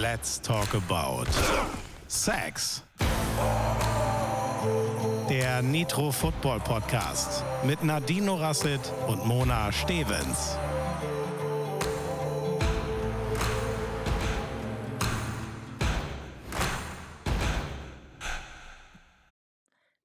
Let's talk about Sex. Der Nitro Football Podcast mit Nadine Rasset und Mona Stevens.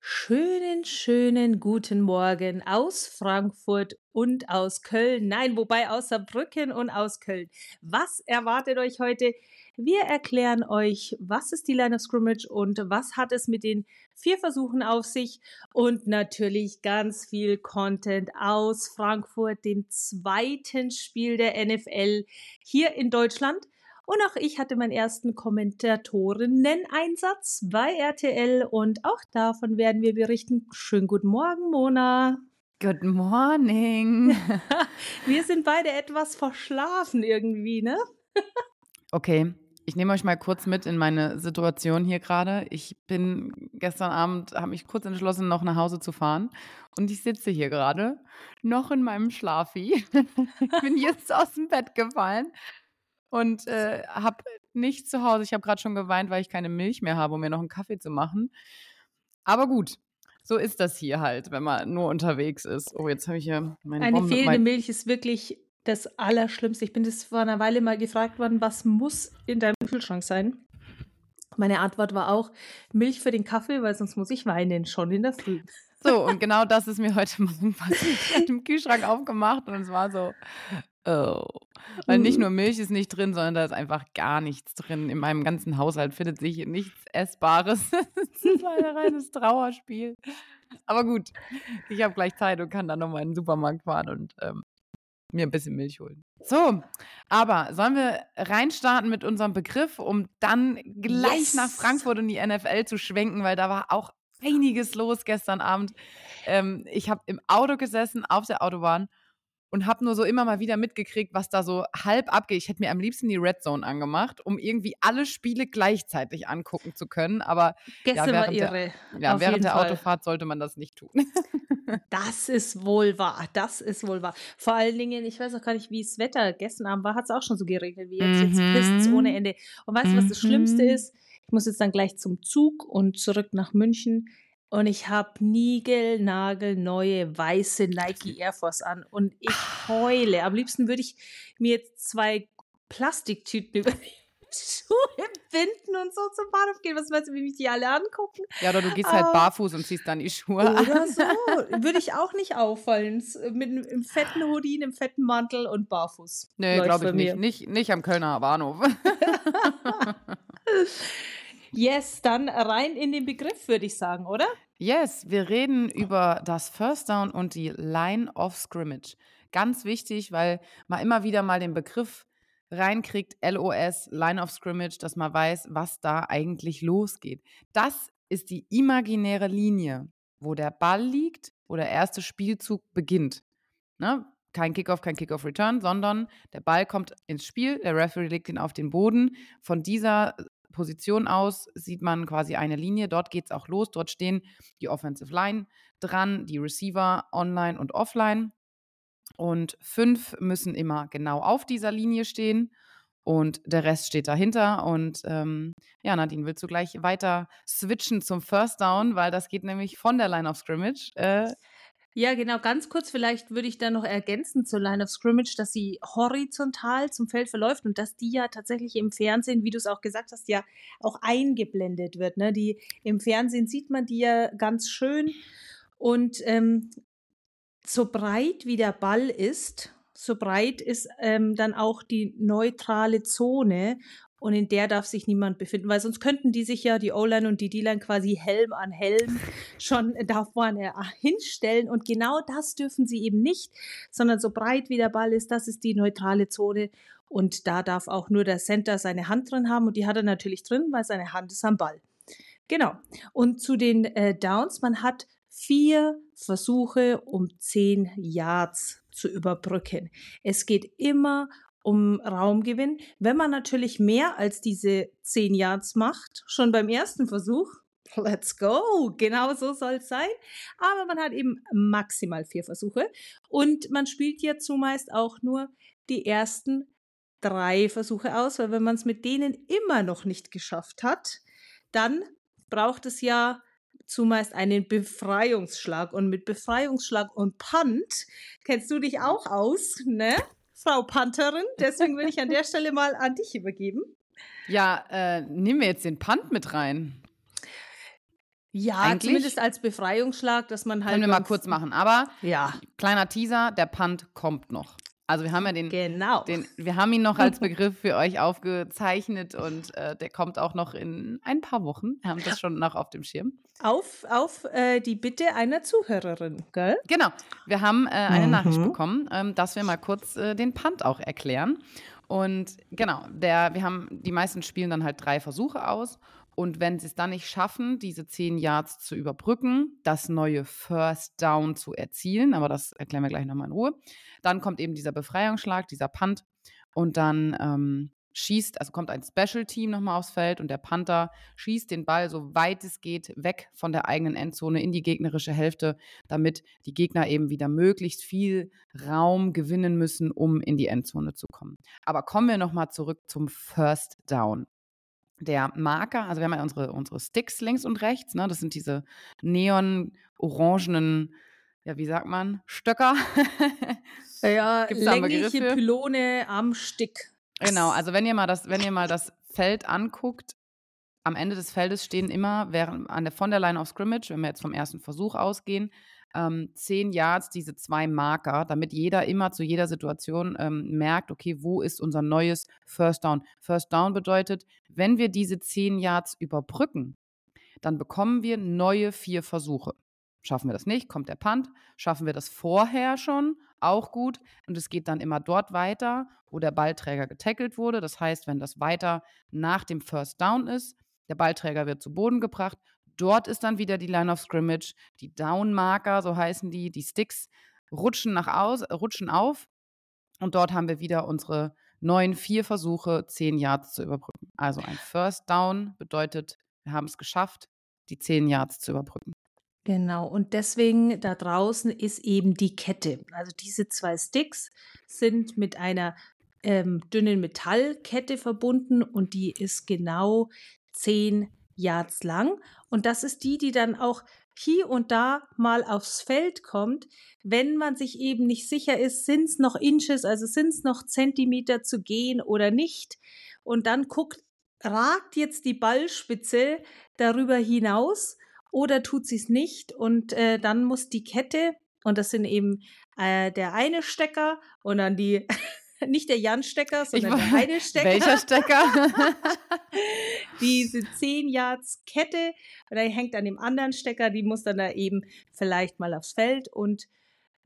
Schönen, schönen guten Morgen aus Frankfurt und aus Köln. Nein, wobei aus Saarbrücken und aus Köln. Was erwartet euch heute? Wir erklären euch, was ist die Line of Scrimmage und was hat es mit den vier Versuchen auf sich und natürlich ganz viel Content aus Frankfurt, dem zweiten Spiel der NFL hier in Deutschland. Und auch ich hatte meinen ersten Kommentatorinnen-Einsatz bei RTL und auch davon werden wir berichten. Schönen guten Morgen, Mona. Good morning. wir sind beide etwas verschlafen irgendwie, ne? okay, ich nehme euch mal kurz mit in meine Situation hier gerade. Ich bin gestern Abend, habe mich kurz entschlossen, noch nach Hause zu fahren. Und ich sitze hier gerade, noch in meinem Schlafi. ich bin jetzt aus dem Bett gefallen und äh, habe nichts zu Hause. Ich habe gerade schon geweint, weil ich keine Milch mehr habe, um mir noch einen Kaffee zu machen. Aber gut, so ist das hier halt, wenn man nur unterwegs ist. Oh, jetzt habe ich hier meine Eine Bombe, fehlende mein Milch ist wirklich das Allerschlimmste. Ich bin das vor einer Weile mal gefragt worden, was muss in deinem Kühlschrank sein? Meine Antwort war auch Milch für den Kaffee, weil sonst muss ich weinen, schon in der Früh. So, und genau das ist mir heute Morgen passiert. Den Kühlschrank aufgemacht und es war so, oh. Weil nicht nur Milch ist nicht drin, sondern da ist einfach gar nichts drin. In meinem ganzen Haushalt findet sich nichts Essbares. Es ist ein reines Trauerspiel. Aber gut, ich habe gleich Zeit und kann dann nochmal in den Supermarkt fahren und ähm, mir ein bisschen Milch holen. So, aber sollen wir reinstarten mit unserem Begriff, um dann gleich Yes. nach Frankfurt und die NFL zu schwenken, weil da war auch einiges los gestern Abend. Ähm, ich habe im Auto gesessen, auf der Autobahn und habe nur so immer mal wieder mitgekriegt, was da so halb abgeht. Ich hätte mir am liebsten die Red Zone angemacht, um irgendwie alle Spiele gleichzeitig angucken zu können. Aber Gestern war während der- irre. ja, während der. Autofahrt sollte man das nicht tun. Das ist wohl wahr. Das ist wohl wahr. Vor allen Dingen, ich weiß auch gar nicht, wie das Wetter gestern Abend war, hat es auch schon so geregnet wie jetzt. Jetzt Mhm. pisst ohne Ende. Und weißt du, was das Schlimmste Mhm. ist? Ich muss jetzt dann gleich zum Zug und zurück nach München. Und ich habe niegelnagelneue weiße Nike Air Force an. Und ich heule. Am liebsten würde ich mir jetzt zwei Plastiktüten über die Schuhe binden und so zum Bahnhof gehen. Was meinst du, wie mich die alle angucken? ja, oder du gehst halt Ah. barfuß und ziehst dann die Schuhe an. Oder so. Würde ich auch nicht auffallen. S- Mit einem fetten Hoodie, einem fetten Mantel und barfuß. Nee, glaube ich nicht. nicht. Nicht am Kölner Bahnhof. Yes, dann rein in den Begriff, würde ich sagen, oder? Yes, wir reden über das First Down und die Line of Scrimmage. Ganz wichtig, weil man immer wieder mal den Begriff reinkriegt, LOS, Line of Scrimmage, dass man weiß, was da eigentlich losgeht. Das ist die imaginäre Linie, wo der Ball liegt, wo der erste Spielzug beginnt. Ne? Kein Kickoff, kein Kickoff-Return, sondern der Ball kommt ins Spiel, der Referee legt ihn auf den Boden. Von dieser Position aus sieht man quasi eine Linie. Dort geht es auch los. Dort stehen die Offensive Line dran, die Receiver online und offline. Und fünf müssen immer genau auf dieser Linie stehen. Und der Rest steht dahinter. Und ähm, ja, Nadine, willst du gleich weiter switchen zum First Down, weil das geht nämlich von der Line of Scrimmage. Äh, Ja, genau. Ganz kurz, vielleicht würde ich da noch ergänzen zur Line of Scrimmage, dass sie horizontal zum Feld verläuft und dass die ja tatsächlich im Fernsehen, wie du es auch gesagt hast, ja auch eingeblendet wird. Ne? Die, Im Fernsehen sieht man die ja ganz schön. Und ähm, so breit wie der Ball ist, so breit ist ähm, dann auch die neutrale Zone und in der darf sich niemand befinden, weil sonst könnten die sich ja, die O-Line und die D-Line quasi Helm an Helm schon da vorne hinstellen und genau das dürfen sie eben nicht, sondern so breit wie der Ball ist, das ist die neutrale Zone und da darf auch nur der Center seine Hand drin haben und die hat er natürlich drin, weil seine Hand ist am Ball. Genau. Und zu den äh, Downs, man hat vier Versuche, um zehn Yards zu überbrücken. Es geht immer um Raumgewinn. Wenn man natürlich mehr als diese zehn Yards macht, schon beim ersten Versuch, let's go, genau so soll es sein. Aber man hat eben maximal vier Versuche und man spielt ja zumeist auch nur die ersten drei Versuche aus, weil wenn man es mit denen immer noch nicht geschafft hat, dann braucht es ja zumeist einen Befreiungsschlag. Und mit Befreiungsschlag und Punt kennst du dich auch aus, ne? Frau Pantherin. Deswegen will ich an der Stelle mal an dich übergeben. Ja, äh, nehmen wir jetzt den Punt mit rein. Ja, Eigentlich zumindest als Befreiungsschlag, dass man halt. Können wir mal kurz machen. Aber ja. kleiner Teaser, der Punt kommt noch. Also wir haben ja den, genau. den wir haben ihn noch als Begriff für euch aufgezeichnet und äh, der kommt auch noch in ein paar Wochen. Wir haben das schon noch auf dem Schirm. Auf, auf äh, die Bitte einer Zuhörerin, gell? Genau. Wir haben äh, eine mhm. Nachricht bekommen, ähm, dass wir mal kurz äh, den Punt auch erklären. Und genau, der, wir haben, die meisten spielen dann halt drei Versuche aus und wenn sie es dann nicht schaffen, diese zehn Yards zu überbrücken, das neue First Down zu erzielen, aber das erklären wir gleich nochmal in Ruhe, dann kommt eben dieser Befreiungsschlag, dieser Punt und dann ähm, schießt, also kommt ein Special Team nochmal aufs Feld und der Panther schießt den Ball so weit es geht weg von der eigenen Endzone in die gegnerische Hälfte, damit die Gegner eben wieder möglichst viel Raum gewinnen müssen, um in die Endzone zu kommen. Aber kommen wir nochmal zurück zum First Down der Marker, also wir haben ja unsere, unsere Sticks links und rechts, ne? das sind diese neon-orangenen, ja, wie sagt man, Stöcker. ja, längliche Pylone am Stick. Genau, also wenn ihr mal das, wenn ihr mal das Feld anguckt, am Ende des Feldes stehen immer während, an der, von der Line of Scrimmage, wenn wir jetzt vom ersten Versuch ausgehen, ähm, zehn Yards diese zwei Marker, damit jeder immer zu jeder Situation ähm, merkt, okay, wo ist unser neues First Down? First Down bedeutet, wenn wir diese zehn Yards überbrücken, dann bekommen wir neue vier Versuche. Schaffen wir das nicht, kommt der Punt. Schaffen wir das vorher schon, auch gut. Und es geht dann immer dort weiter, wo der Ballträger getackelt wurde. Das heißt, wenn das weiter nach dem First Down ist, der Ballträger wird zu Boden gebracht Dort ist dann wieder die Line of Scrimmage, die Down-Marker, so heißen die, die Sticks, rutschen nach aus, rutschen auf. Und dort haben wir wieder unsere neun, vier Versuche, zehn Yards zu überbrücken. Also ein First Down bedeutet, wir haben es geschafft, die zehn Yards zu überbrücken. Genau, und deswegen da draußen ist eben die Kette. Also diese zwei Sticks sind mit einer ähm, dünnen Metallkette verbunden und die ist genau zehn Yards lang. Und das ist die, die dann auch hier und da mal aufs Feld kommt, wenn man sich eben nicht sicher ist, sind es noch Inches, also sind es noch Zentimeter zu gehen oder nicht. Und dann guckt, ragt jetzt die Ballspitze darüber hinaus oder tut sie es nicht. Und äh, dann muss die Kette, und das sind eben äh, der eine Stecker und dann die nicht der Jan-Stecker, sondern der Heide-Stecker. Welcher Stecker? Diese 10 Yards Kette, und er hängt an dem anderen Stecker, die muss dann da eben vielleicht mal aufs Feld und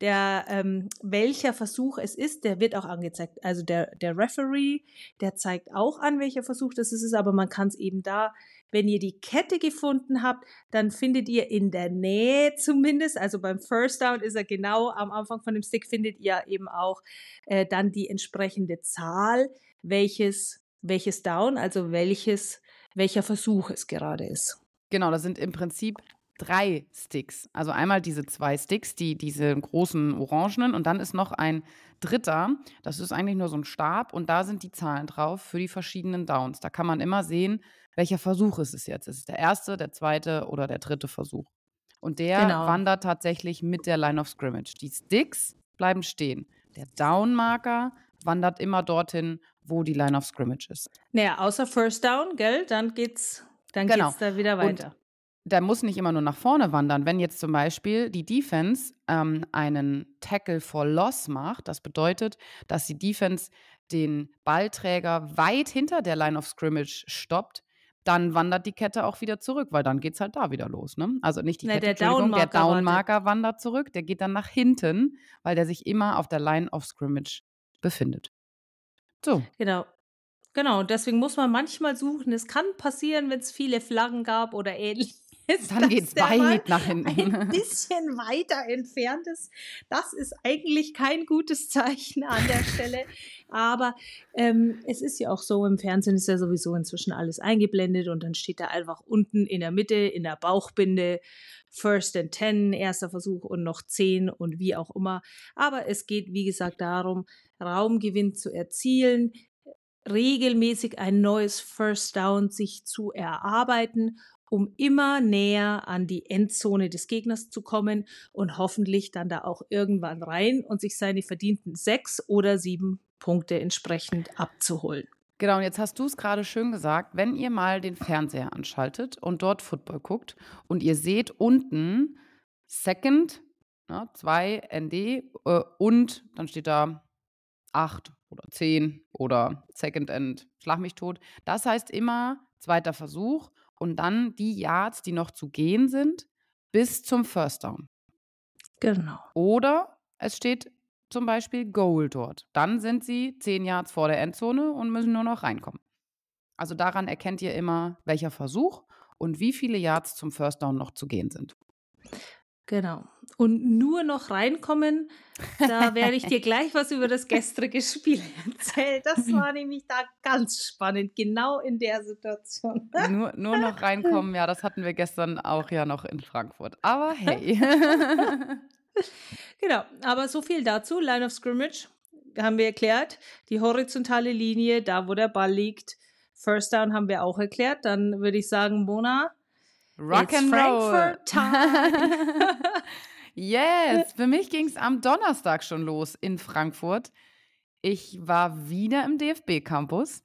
der, ähm, welcher Versuch es ist, der wird auch angezeigt. Also der, der Referee, der zeigt auch an, welcher Versuch das ist, aber man kann es eben da wenn ihr die Kette gefunden habt, dann findet ihr in der Nähe zumindest, also beim First Down ist er genau am Anfang von dem Stick, findet ihr eben auch äh, dann die entsprechende Zahl, welches, welches Down, also welches, welcher Versuch es gerade ist. Genau, das sind im Prinzip drei Sticks. Also einmal diese zwei Sticks, die diese großen orangenen und dann ist noch ein dritter, das ist eigentlich nur so ein Stab und da sind die Zahlen drauf für die verschiedenen Downs. Da kann man immer sehen, welcher Versuch ist es jetzt? Ist es der erste, der zweite oder der dritte Versuch? Und der genau. wandert tatsächlich mit der Line of Scrimmage. Die Sticks bleiben stehen. Der Down-Marker wandert immer dorthin, wo die Line of Scrimmage ist. Naja, außer First Down, gell? Dann geht's, dann genau. geht's da wieder weiter. Und der muss nicht immer nur nach vorne wandern. Wenn jetzt zum Beispiel die Defense ähm, einen Tackle for Loss macht, das bedeutet, dass die Defense den Ballträger weit hinter der Line of Scrimmage stoppt, dann wandert die Kette auch wieder zurück, weil dann geht es halt da wieder los. Ne? Also nicht die nee, Kette, der Downmarker, der Downmarker wandert zurück, der geht dann nach hinten, weil der sich immer auf der Line of Scrimmage befindet. So. Genau. Genau, deswegen muss man manchmal suchen. Es kann passieren, wenn es viele Flaggen gab oder ähnliches ist. Dann geht es weit nach hinten. Ein bisschen weiter entfernt ist. Das ist eigentlich kein gutes Zeichen an der Stelle. Aber ähm, es ist ja auch so, im Fernsehen ist ja sowieso inzwischen alles eingeblendet und dann steht da einfach unten in der Mitte, in der Bauchbinde, First and Ten, erster Versuch und noch zehn und wie auch immer. Aber es geht, wie gesagt, darum, Raumgewinn zu erzielen, regelmäßig ein neues First Down sich zu erarbeiten, um immer näher an die Endzone des Gegners zu kommen und hoffentlich dann da auch irgendwann rein und sich seine verdienten sechs oder sieben Punkte entsprechend abzuholen. Genau, und jetzt hast du es gerade schön gesagt, wenn ihr mal den Fernseher anschaltet und dort Football guckt und ihr seht unten Second, ne, 2 ND äh, und dann steht da 8 oder 10 oder Second End, schlag mich tot. Das heißt immer zweiter Versuch und dann die Yards, die noch zu gehen sind, bis zum First Down. Genau. Oder es steht zum Beispiel Goal dort. Dann sind sie zehn Yards vor der Endzone und müssen nur noch reinkommen. Also daran erkennt ihr immer, welcher Versuch und wie viele Yards zum First Down noch zu gehen sind. Genau. Und nur noch reinkommen, da werde ich dir gleich was über das gestrige Spiel erzählen. Das war nämlich da ganz spannend, genau in der Situation. Nur, nur noch reinkommen, ja, das hatten wir gestern auch ja noch in Frankfurt. Aber hey. Genau, aber so viel dazu. Line of Scrimmage haben wir erklärt. Die horizontale Linie, da wo der Ball liegt. First Down haben wir auch erklärt. Dann würde ich sagen, Mona. Rock and Roll. Time. yes, für mich ging es am Donnerstag schon los in Frankfurt. Ich war wieder im DFB-Campus.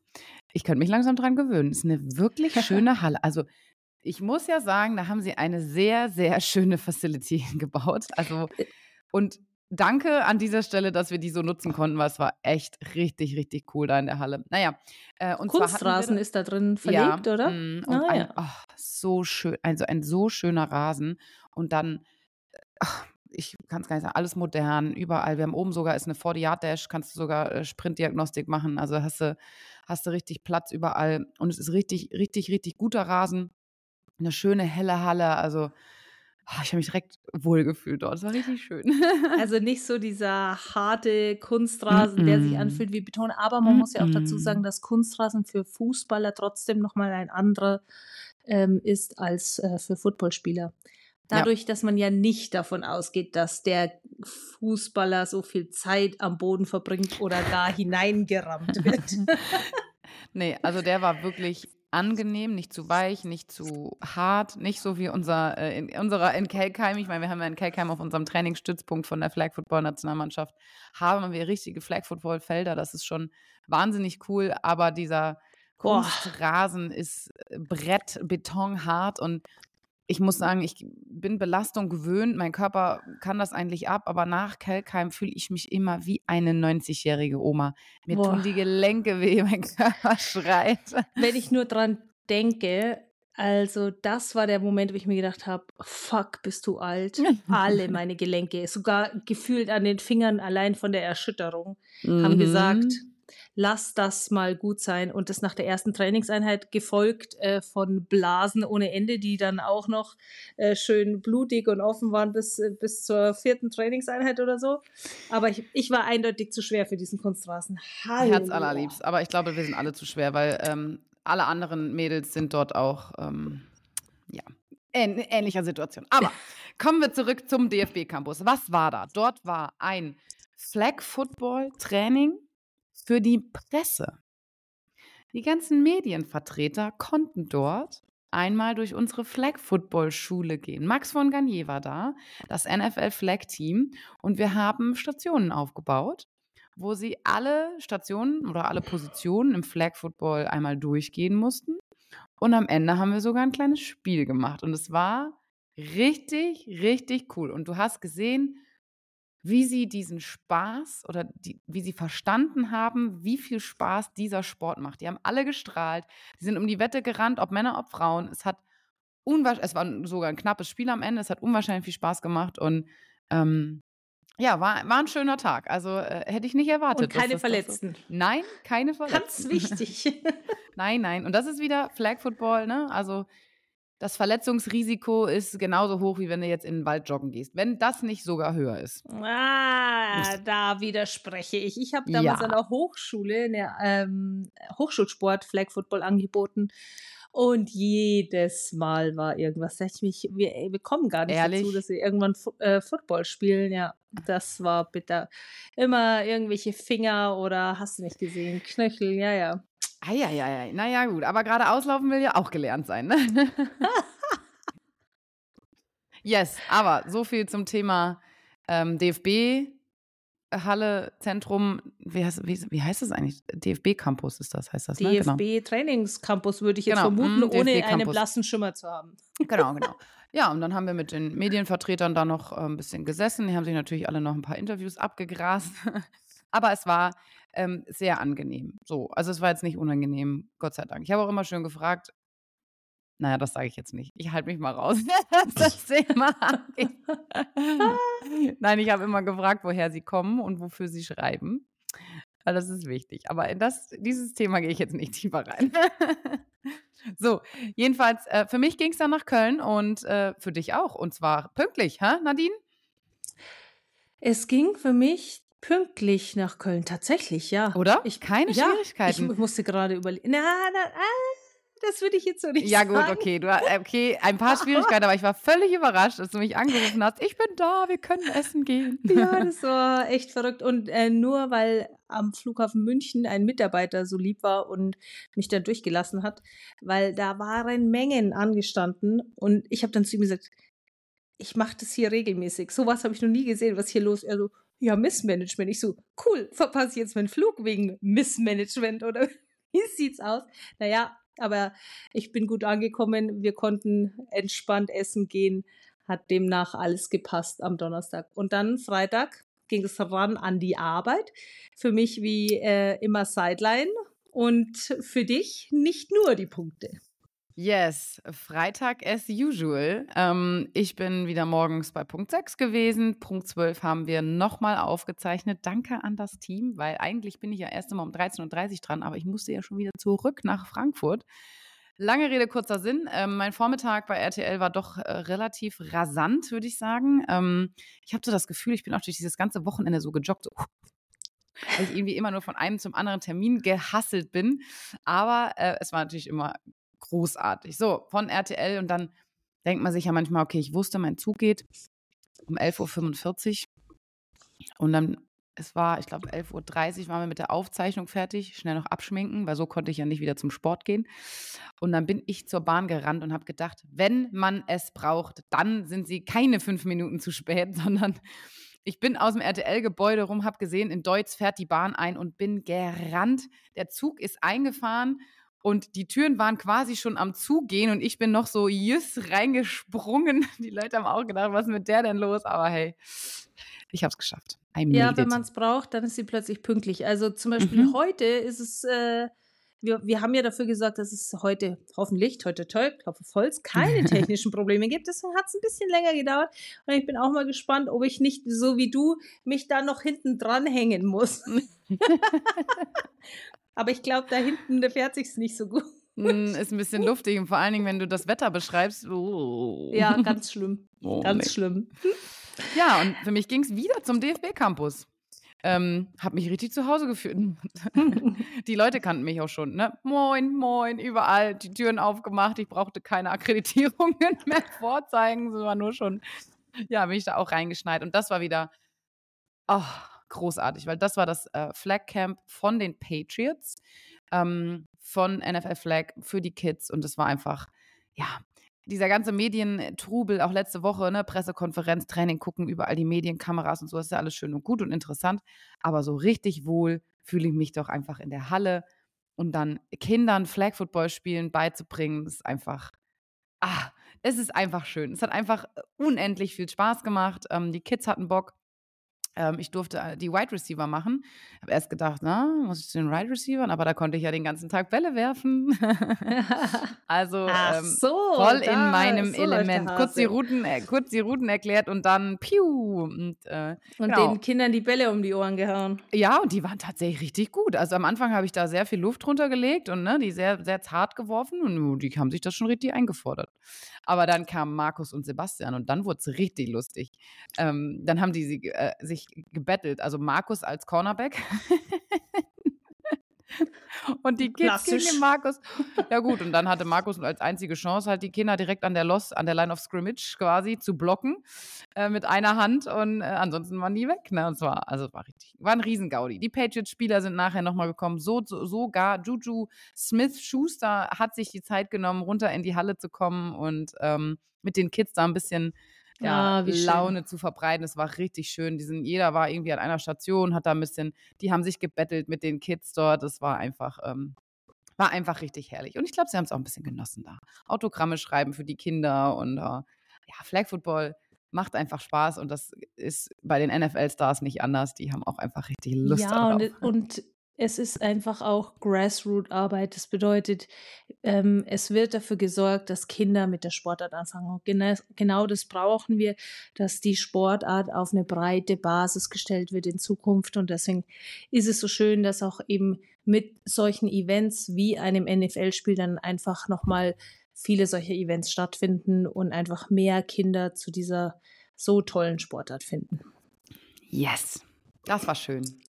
Ich könnte mich langsam dran gewöhnen. Es ist eine wirklich schöne Halle. Also ich muss ja sagen, da haben sie eine sehr, sehr schöne Facility gebaut. Also, äh. und danke an dieser Stelle, dass wir die so nutzen konnten, weil es war echt richtig, richtig cool da in der Halle. Naja, äh, und Kunstrasen ist da drin verlegt, ja, oder? Mm, und ah, ein, ja. oh, so schön, also ein so schöner Rasen. Und dann, ach, ich kann es gar nicht sagen, alles modern, überall. Wir haben oben sogar ist eine 40-Yard-Dash, kannst du sogar äh, Sprintdiagnostik machen. Also hast du, hast du richtig Platz überall. Und es ist richtig, richtig, richtig guter Rasen eine schöne helle Halle. Also oh, ich habe mich direkt wohlgefühlt dort. Es war richtig schön. Also nicht so dieser harte Kunstrasen, mm -mm. der sich anfühlt wie Beton. Aber man mm muss ja auch dazu sagen, dass Kunstrasen für Fußballer trotzdem nochmal ein anderer ähm, ist als äh, für Footballspieler. Dadurch, ja. dass man ja nicht davon ausgeht, dass der Fußballer so viel Zeit am Boden verbringt oder gar hineingerammt wird. nee, also der war wirklich angenehm, nicht zu weich, nicht zu hart, nicht so wie unser, äh, in, unserer in Kelkheim. Ich meine, wir haben ja in Kelkheim auf unserem Trainingsstützpunkt von der Flag Football Nationalmannschaft haben wir richtige Flag Football Felder. Das ist schon wahnsinnig cool, aber dieser Kunstrasen ist äh, Brett, Beton hart und ich muss sagen, ich bin Belastung gewöhnt. Mein Körper kann das eigentlich ab, aber nach Kelkheim fühle ich mich immer wie eine 90-jährige Oma. Mir Boah. tun die Gelenke weh, mein Körper schreit. Wenn ich nur dran denke, also das war der Moment, wo ich mir gedacht habe, fuck, bist du alt. Alle meine Gelenke, sogar gefühlt an den Fingern allein von der Erschütterung, mhm. haben gesagt, lass das mal gut sein. Und das nach der ersten Trainingseinheit gefolgt äh, von Blasen ohne Ende, die dann auch noch äh, schön blutig und offen waren bis, äh, bis zur vierten Trainingseinheit oder so. Aber ich, ich war eindeutig zu schwer für diesen Kunstrasen. Halleluja. Herz allerliebst. Aber ich glaube, wir sind alle zu schwer, weil ähm, alle anderen Mädels sind dort auch, ähm, ja, in ähnlicher Situation. Aber kommen wir zurück zum DFB-Campus. Was war da? Dort war ein Flag-Football-Training für die Presse. Die ganzen Medienvertreter konnten dort einmal durch unsere Flag Football Schule gehen. Max von Garnier war da, das NFL Flag Team und wir haben Stationen aufgebaut, wo sie alle Stationen oder alle Positionen im Flag Football einmal durchgehen mussten und am Ende haben wir sogar ein kleines Spiel gemacht und es war richtig richtig cool und du hast gesehen, wie sie diesen Spaß oder die, wie sie verstanden haben, wie viel Spaß dieser Sport macht. Die haben alle gestrahlt, die sind um die Wette gerannt, ob Männer, ob Frauen. Es hat unwahrscheinlich, es war sogar ein knappes Spiel am Ende, es hat unwahrscheinlich viel Spaß gemacht und ähm, ja, war, war ein schöner Tag. Also äh, hätte ich nicht erwartet. Und keine Verletzten. So. Nein, keine Verletzten. Ganz wichtig. nein, nein. Und das ist wieder Flag Football, ne? Also das Verletzungsrisiko ist genauso hoch, wie wenn du jetzt in den Wald joggen gehst. Wenn das nicht sogar höher ist. Ah, da widerspreche ich. Ich habe damals ja. an der Hochschule eine ähm, Hochschulsport Flag Football angeboten. Und jedes Mal war irgendwas. Ich mich, wir, wir kommen gar nicht Ehrlich? dazu, dass wir irgendwann Fu äh, Football spielen. Ja, das war bitter. Immer irgendwelche Finger oder hast du nicht gesehen, Knöchel, ja, ja. Eieiei. Naja, gut. Aber gerade auslaufen will ja auch gelernt sein, ne? yes, aber so viel zum Thema ähm, DFB. Halle, Zentrum, wie heißt, wie, wie heißt das eigentlich? DFB-Campus ist das, heißt das, ne? Genau. DFB-Trainingscampus würde ich jetzt Genau, vermuten, mm, ohne einen blassen Schimmer zu haben. Genau, genau. Ja, und dann haben wir mit den Medienvertretern da noch äh, ein bisschen gesessen. Die haben sich natürlich alle noch ein paar Interviews abgegrast. Aber es war ähm, sehr angenehm. So, also es war jetzt nicht unangenehm, Gott sei Dank. Ich habe auch immer schön gefragt, naja, das sage ich jetzt nicht. Ich halte mich mal raus. das Thema. Nein, ich habe immer gefragt, woher sie kommen und wofür sie schreiben. Weil das ist wichtig. Aber in das, dieses Thema gehe ich jetzt nicht tiefer rein. so, jedenfalls, äh, für mich ging es dann nach Köln und äh, für dich auch. Und zwar pünktlich, hä, Nadine? Es ging für mich pünktlich nach Köln, tatsächlich, ja. Oder? Ich, Keine ja, Schwierigkeiten. Ich musste gerade überlegen. Na, na, ah, das würde ich jetzt so nicht Ja, gut, sagen. okay. Du, äh, okay, ein paar Schwierigkeiten, aber ich war völlig überrascht, dass du mich angerufen hast. Ich bin da, wir können essen gehen. Ja, das war echt verrückt. Und äh, nur weil am Flughafen München ein Mitarbeiter so lieb war und mich dann durchgelassen hat, weil da waren Mengen angestanden und ich habe dann zu ihm gesagt, ich mache das hier regelmäßig. Sowas habe ich noch nie gesehen. Was hier los? Er so, ja, Missmanagement. Ich so, cool, verpasse ich jetzt meinen Flug wegen Missmanagement oder wie sieht's aus? Naja, aber ich bin gut angekommen. Wir konnten entspannt essen gehen. Hat demnach alles gepasst am Donnerstag. Und dann Freitag ging es ran an die Arbeit. Für mich wie äh, immer Sideline und für dich nicht nur die Punkte. Yes, Freitag as usual. Ähm, ich bin wieder morgens bei Punkt 6 gewesen. Punkt 12 haben wir nochmal aufgezeichnet. Danke an das Team, weil eigentlich bin ich ja erst immer um 13.30 Uhr dran, aber ich musste ja schon wieder zurück nach Frankfurt. Lange Rede, kurzer Sinn. Ähm, mein Vormittag bei RTL war doch äh, relativ rasant, würde ich sagen. Ähm, ich habe so das Gefühl, ich bin auch durch dieses ganze Wochenende so gejoggt. So, weil ich irgendwie immer nur von einem zum anderen Termin gehasselt bin. Aber äh, es war natürlich immer großartig. So, von RTL und dann denkt man sich ja manchmal, okay, ich wusste, mein Zug geht um 11.45 Uhr und dann, es war, ich glaube, 11.30 Uhr waren wir mit der Aufzeichnung fertig, schnell noch abschminken, weil so konnte ich ja nicht wieder zum Sport gehen. Und dann bin ich zur Bahn gerannt und habe gedacht, wenn man es braucht, dann sind sie keine fünf Minuten zu spät, sondern ich bin aus dem RTL-Gebäude rum, habe gesehen, in Deutz fährt die Bahn ein und bin gerannt. Der Zug ist eingefahren und die Türen waren quasi schon am Zugehen und ich bin noch so jüss reingesprungen. Die Leute haben auch gedacht, was ist mit der denn los? Aber hey, ich habe es geschafft. I Ja, wenn man es braucht, dann ist sie plötzlich pünktlich. Also zum Beispiel Mhm. heute ist es, äh, wir, wir haben ja dafür gesagt, dass es heute hoffentlich, heute toll, Klopf auf Holz, keine technischen Probleme gibt. Deswegen hat es ein bisschen länger gedauert. Und ich bin auch mal gespannt, ob ich nicht so wie du mich da noch hinten dran hängen muss. Aber ich glaube, da hinten da fährt sich's nicht so gut. Mm, ist ein bisschen luftig und vor allen Dingen, wenn du das Wetter beschreibst. Oh. Ja, ganz schlimm. Oh, Ganz nee. schlimm. Ja, und für mich ging es wieder zum DFB-Campus. Ähm, hab mich richtig zu Hause gefühlt. Die Leute kannten mich auch schon, ne? Moin, moin, überall die Türen aufgemacht. Ich brauchte keine Akkreditierungen mehr vorzeigen. War nur schon, ja, bin ich da auch reingeschneit. Und das war wieder oh, großartig, weil das war das äh, Flag Camp von den Patriots, ähm, von NFL Flag für die Kids. Und das war einfach, ja, dieser ganze Medientrubel, auch letzte Woche, ne, Pressekonferenz, Training gucken, überall die Medienkameras und so, ist ja alles schön und gut und interessant. Aber so richtig wohl fühle ich mich doch einfach in der Halle und dann Kindern Flag Football spielen beizubringen, ist einfach, ah, es ist einfach schön. Es hat einfach unendlich viel Spaß gemacht. Ähm, die Kids hatten Bock. Ähm, ich durfte äh, die Wide Receiver machen. Habe erst gedacht, na, muss ich zu den Wide Receivern? Aber da konnte ich ja den ganzen Tag Bälle werfen. also ähm, so, voll in da- so Element. Kurz die. Routen, äh, kurz die Routen erklärt und dann piu. Und, äh, Und genau. den Kindern die Bälle um die Ohren gehauen. Ja, und die waren tatsächlich richtig gut. Also am Anfang habe ich da sehr viel Luft runtergelegt und ne, die sehr, sehr zart geworfen und die haben sich das schon richtig eingefordert. Aber dann kamen Markus und Sebastian und dann wurde es richtig lustig. Ähm, dann haben die sie, äh, sich gebettelt. Also Markus als Cornerback Und die Kids gegen den Markus. Ja gut, und dann hatte Markus als einzige Chance halt die Kinder direkt an der Loss, an der Line of Scrimmage quasi zu blocken äh, mit einer Hand und äh, ansonsten waren die weg. Ne? Und zwar, also war richtig, war ein Riesengaudi. Die Patriots-Spieler sind nachher nochmal gekommen. So, so, sogar Juju Smith-Schuster hat sich die Zeit genommen, runter in die Halle zu kommen und ähm, mit den Kids da ein bisschen ja, ah, Laune schön. zu verbreiten. Es war richtig schön. Die sind, jeder war irgendwie an einer Station, hat da ein bisschen, die haben sich gebettelt mit den Kids dort. Das war einfach, ähm, war einfach richtig herrlich. Und ich glaube, sie haben es auch ein bisschen genossen da. Autogramme schreiben für die Kinder und äh, ja, Flag Football macht einfach Spaß und das ist bei den NFL-Stars nicht anders. Die haben auch einfach richtig Lust ja, darauf. Ja, und, und es ist einfach auch Grassroot-Arbeit. Das bedeutet, ähm, es wird dafür gesorgt, dass Kinder mit der Sportart anfangen. Genau, genau das brauchen wir, dass die Sportart auf eine breite Basis gestellt wird in Zukunft. Und deswegen ist es so schön, dass auch eben mit solchen Events wie einem NFL-Spiel dann einfach nochmal viele solche Events stattfinden und einfach mehr Kinder zu dieser so tollen Sportart finden. Yes, das war schön.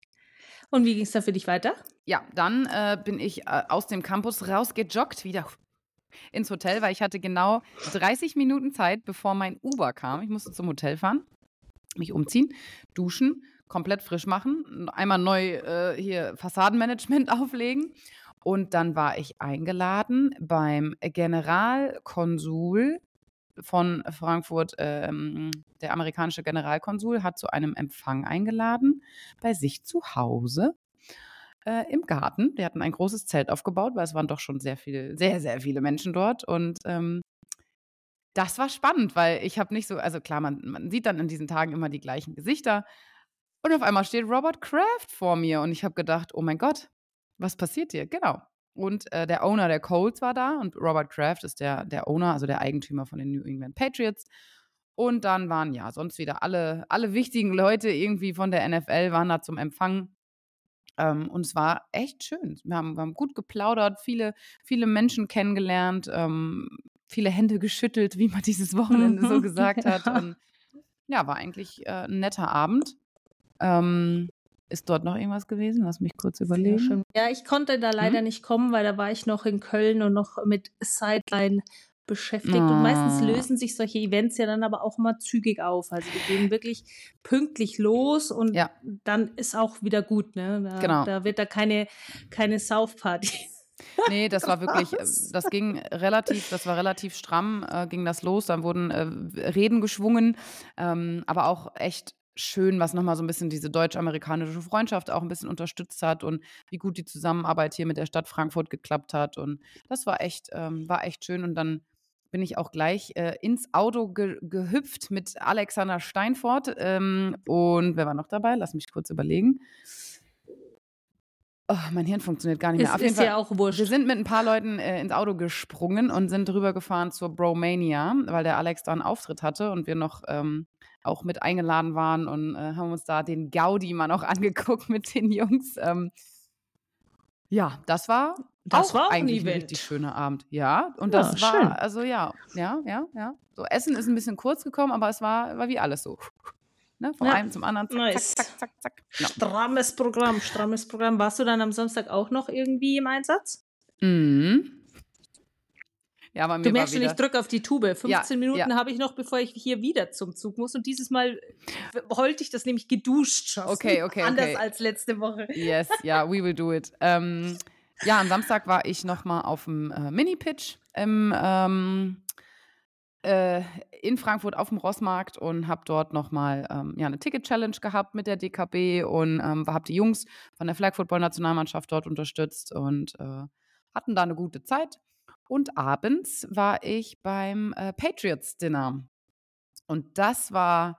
Und wie ging es da für dich weiter? Ja, dann äh, bin ich äh, aus dem Campus rausgejoggt wieder ins Hotel, weil ich hatte genau 30 Minuten Zeit, bevor mein Uber kam. Ich musste zum Hotel fahren, mich umziehen, duschen, komplett frisch machen, einmal neu äh, hier Fassadenmanagement auflegen. Und dann war ich eingeladen beim Generalkonsul von Frankfurt, ähm, der amerikanische Generalkonsul, hat zu einem Empfang eingeladen bei sich zu Hause äh, im Garten. Die hatten ein großes Zelt aufgebaut, weil es waren doch schon sehr viele, sehr, sehr viele Menschen dort. Und ähm, das war spannend, weil ich habe nicht so, also klar, man, man sieht dann in diesen Tagen immer die gleichen Gesichter. Und auf einmal steht Robert Kraft vor mir und ich habe gedacht, oh mein Gott, was passiert hier? Genau. Und äh, der Owner der Colts war da und Robert Kraft ist der, der Owner, also der Eigentümer von den New England Patriots. Und dann waren ja sonst wieder alle, alle wichtigen Leute irgendwie von der NFL waren da zum Empfang. Ähm, und es war echt schön. Wir haben, wir haben, gut geplaudert, viele, viele Menschen kennengelernt, ähm, viele Hände geschüttelt, wie man dieses Wochenende so gesagt hat. Und ja, war eigentlich äh, ein netter Abend. Ähm, ist dort noch irgendwas gewesen? Lass mich kurz überlegen. Ja, ich konnte da leider hm? nicht kommen, weil da war ich noch in Köln und noch mit Sideline beschäftigt. Oh. Und meistens ah. lösen sich solche Events ja dann aber auch immer zügig auf. Also die gehen wirklich pünktlich los und ja. dann ist auch wieder gut. Ne? Da, genau. Da wird da keine, keine Saufparty. Nee, das war wirklich, äh, das ging relativ, das war relativ stramm, äh, ging das los. Dann wurden äh, Reden geschwungen, ähm, aber auch echt schön, was nochmal so ein bisschen diese deutsch-amerikanische Freundschaft auch ein bisschen unterstützt hat und wie gut die Zusammenarbeit hier mit der Stadt Frankfurt geklappt hat. Und das war echt, ähm, war echt schön. Und dann bin ich auch gleich äh, ins Auto ge gehüpft mit Alexander Steinfort. Ähm, und wer war noch dabei? Lass mich kurz überlegen. Oh, mein Hirn funktioniert gar nicht mehr. Ist, Auf jeden ist Fall, ja auch wurscht. Wir sind mit ein paar Leuten äh, ins Auto gesprungen und sind drüber gefahren zur Bromania, weil der Alex da einen Auftritt hatte und wir noch ähm, auch mit eingeladen waren und äh, haben uns da den Gaudi mal noch angeguckt mit den Jungs. Ähm, ja, das war das auch war eigentlich ein, ein, richtig schöner Abend. Ja, und ja, das war, schön. also ja, ja, ja, ja. So, Essen ist ein bisschen kurz gekommen, aber es war, war wie alles so. Ne? Von ja. einem zum anderen. Zack, nice. zack, zack, zack, zack. Strammes Programm, strammes Programm. Warst du dann am Samstag auch noch irgendwie im Einsatz? Mhm. Ja, aber mir du merkst schon, ich drücke auf die Tube. 15 ja, Minuten ja. habe ich noch, bevor ich hier wieder zum Zug muss. Und dieses Mal wollte ich das nämlich geduscht schaffen. Okay, okay, Anders okay. als letzte Woche. Yes, ja, yeah, we will do it. Ähm, ja, am Samstag war ich noch mal auf dem äh, Mini-Pitch im, ähm, äh, in Frankfurt auf dem Rossmarkt und habe dort noch mal ähm, ja, eine Ticket-Challenge gehabt mit der DKB und ähm, habe die Jungs von der Flag Football Nationalmannschaft dort unterstützt und äh, hatten da eine gute Zeit. Und abends war ich beim äh, Patriots Dinner. Und das war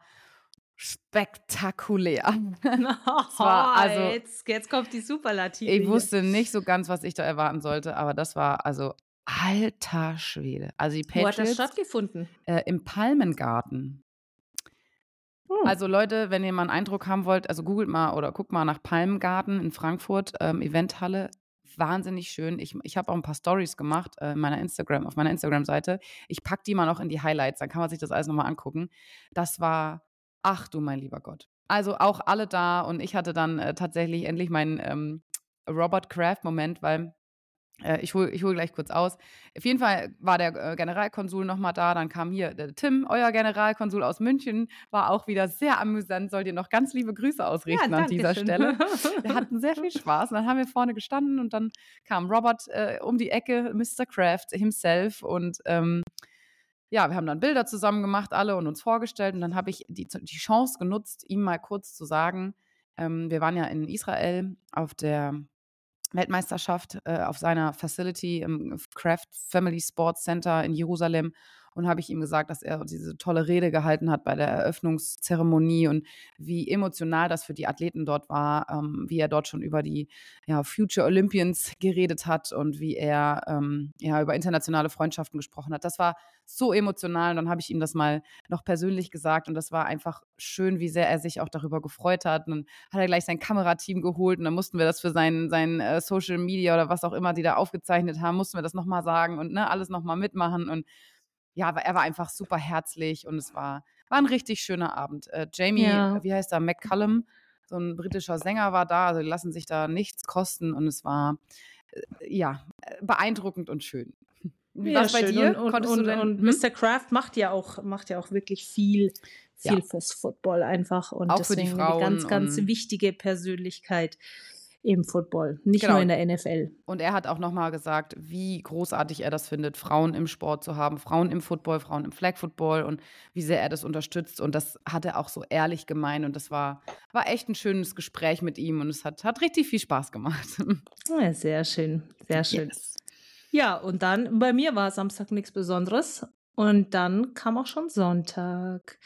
spektakulär. war also, jetzt, jetzt kommt die Superlative. Ich wusste nicht so ganz, was ich da erwarten sollte, aber das war also alter Schwede. Also die Patriots, Wo hat das stattgefunden? Äh, Im Palmengarten. Hm. Also Leute, wenn ihr mal einen Eindruck haben wollt, also googelt mal oder guckt mal nach Palmengarten in Frankfurt, ähm, Eventhalle wahnsinnig schön. Ich, ich habe auch ein paar Stories gemacht äh, meiner Instagram, auf meiner Instagram-Seite. Ich packe die mal noch in die Highlights, dann kann man sich das alles nochmal angucken. Das war, ach du mein lieber Gott. Also auch alle da und ich hatte dann äh, tatsächlich endlich mein ähm, Robert Kraft-Moment, weil ich hole ich hol gleich kurz aus. Auf jeden Fall war der äh, Generalkonsul nochmal da. Dann kam hier der Tim, euer Generalkonsul aus München, war auch wieder sehr amüsant. Soll dir noch ganz liebe Grüße ausrichten ja, an dieser schön. Stelle. Wir hatten sehr viel Spaß. Und dann haben wir vorne gestanden und dann kam Robert äh, um die Ecke, Mr. Kraft himself. Und ähm, ja, wir haben dann Bilder zusammen gemacht, alle und uns vorgestellt. Und dann habe ich die, die Chance genutzt, ihm mal kurz zu sagen, ähm, wir waren ja in Israel auf der Weltmeisterschaft äh, auf seiner Facility im Kraft Family Sports Center in Jerusalem und habe ich ihm gesagt, dass er diese tolle Rede gehalten hat bei der Eröffnungszeremonie und wie emotional das für die Athleten dort war, ähm, wie er dort schon über die ja, Future Olympians geredet hat und wie er ähm, ja, über internationale Freundschaften gesprochen hat. Das war so emotional und dann habe ich ihm das mal noch persönlich gesagt und das war einfach schön, wie sehr er sich auch darüber gefreut hat. Und dann hat er gleich sein Kamerateam geholt und dann mussten wir das für sein, sein äh, Social Media oder was auch immer die da aufgezeichnet haben, mussten wir das nochmal sagen und ne, alles nochmal mitmachen und ja, er war einfach super herzlich und es war, war ein richtig schöner Abend. Äh, Jamie, ja. wie heißt er, McCallum, so ein britischer Sänger war da, also die lassen sich da nichts kosten und es war äh, ja beeindruckend und schön. Wie ja, war es bei dir? Und, und, du denn, und hm? Mr. Kraft macht ja auch, macht ja auch wirklich viel, viel ja. fürs Football einfach und auch deswegen für die Frauen eine ganz, ganz wichtige Persönlichkeit im Football, nicht genau. nur in der NFL. Und er hat auch nochmal gesagt, wie großartig er das findet, Frauen im Sport zu haben, Frauen im Football, Frauen im Flag Football und wie sehr er das unterstützt. Und das hat er auch so ehrlich gemeint. Und das war, war echt ein schönes Gespräch mit ihm und es hat, hat richtig viel Spaß gemacht. Ja, sehr schön, sehr schön. Yes. Ja, und dann, bei mir war Samstag nichts Besonderes. Und dann kam auch schon Sonntag.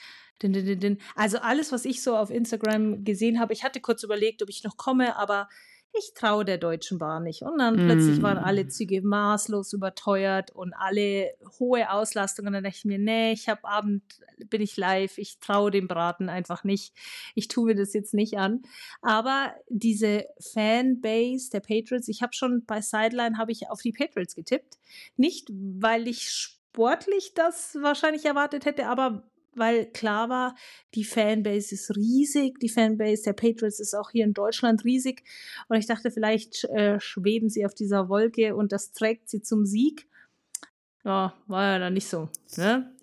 Also alles, was ich so auf Instagram gesehen habe, ich hatte kurz überlegt, ob ich noch komme, aber ich traue der Deutschen Bahn nicht. Und dann mm. plötzlich waren alle mm. Züge maßlos überteuert und alle hohe Auslastungen. Und dann dachte ich mir, nee, ich habe Abend, bin ich live, ich traue dem Braten einfach nicht. Ich tue mir das jetzt nicht an. Aber diese Fanbase der Patriots, ich habe schon bei Sideline, habe ich auf die Patriots getippt. Nicht, weil ich sportlich das wahrscheinlich erwartet hätte, aber weil klar war, die Fanbase ist riesig, die Fanbase der Patriots ist auch hier in Deutschland riesig. Und ich dachte, vielleicht äh, schweben sie auf dieser Wolke und das trägt sie zum Sieg. Ja, war ja dann nicht so. Ne?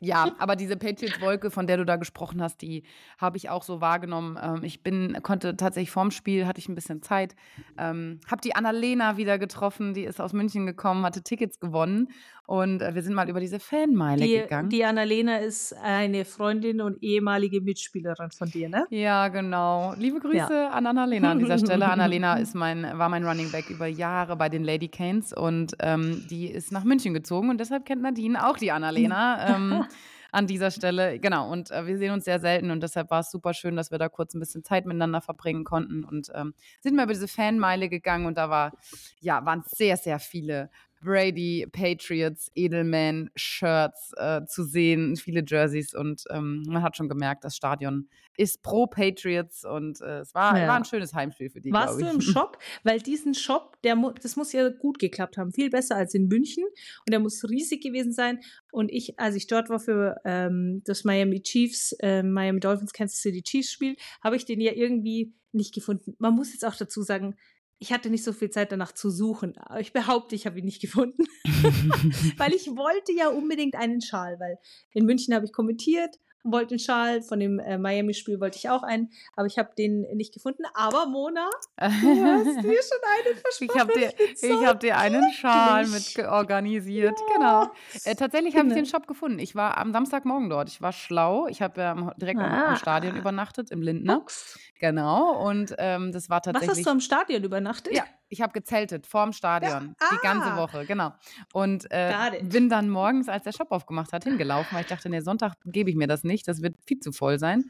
Ja, aber diese Patriots-Wolke, von der du da gesprochen hast, die habe ich auch so wahrgenommen. Ähm, ich bin, konnte tatsächlich vorm Spiel, hatte ich ein bisschen Zeit, ähm, habe die Annalena wieder getroffen, die ist aus München gekommen, hatte Tickets gewonnen und äh, wir sind mal über diese Fanmeile die, gegangen. Die Annalena ist eine Freundin und ehemalige Mitspielerin von dir, ne? Ja, genau. Liebe Grüße ja. an Annalena an dieser Stelle. Annalena ist mein, war mein Running Back über Jahre bei den Lady Canes und ähm, die ist nach München gezogen und deshalb kennt Nadine auch die Annalena. ähm, an dieser Stelle. Genau, und äh, wir sehen uns sehr selten und deshalb war es super schön, dass wir da kurz ein bisschen Zeit miteinander verbringen konnten und ähm, sind mal über diese Fanmeile gegangen und da war, ja, waren sehr, sehr viele Brady, Patriots, Edelman, Shirts äh, zu sehen, viele Jerseys und ähm, man hat schon gemerkt, das Stadion ist pro Patriots und äh, es war, ja. war ein schönes Heimspiel für die. Warst du im Shop? Weil diesen Shop, der das muss ja gut geklappt haben, viel besser als in München und der muss riesig gewesen sein. Und ich, als ich dort war für ähm, das Miami Chiefs, äh, Miami Dolphins Kansas City Chiefs Spiel, habe ich den ja irgendwie nicht gefunden. Man muss jetzt auch dazu sagen, ich hatte nicht so viel Zeit danach zu suchen. Aber ich behaupte, ich habe ihn nicht gefunden. weil ich wollte ja unbedingt einen Schal, weil in München habe ich kommentiert wollte einen Schal, von dem äh, Miami-Spiel wollte ich auch einen, aber ich habe den nicht gefunden. Aber Mona, du hast mir schon einen versprochen. Ich habe dir, so hab dir einen Schal mit organisiert, ja. genau. Äh, tatsächlich habe ich den Shop gefunden. Ich war am Samstagmorgen dort. Ich war schlau. Ich habe ähm, direkt ah. im Stadion übernachtet, im Lindner. Ups. Genau, und ähm, das war tatsächlich. Was hast du am Stadion übernachtet? Ja, ich habe gezeltet vorm Stadion ja, ah. die ganze Woche, genau. Und äh, bin dann morgens, als der Shop aufgemacht hat, hingelaufen, weil ich dachte, nee, Sonntag gebe ich mir das nicht, das wird viel zu voll sein.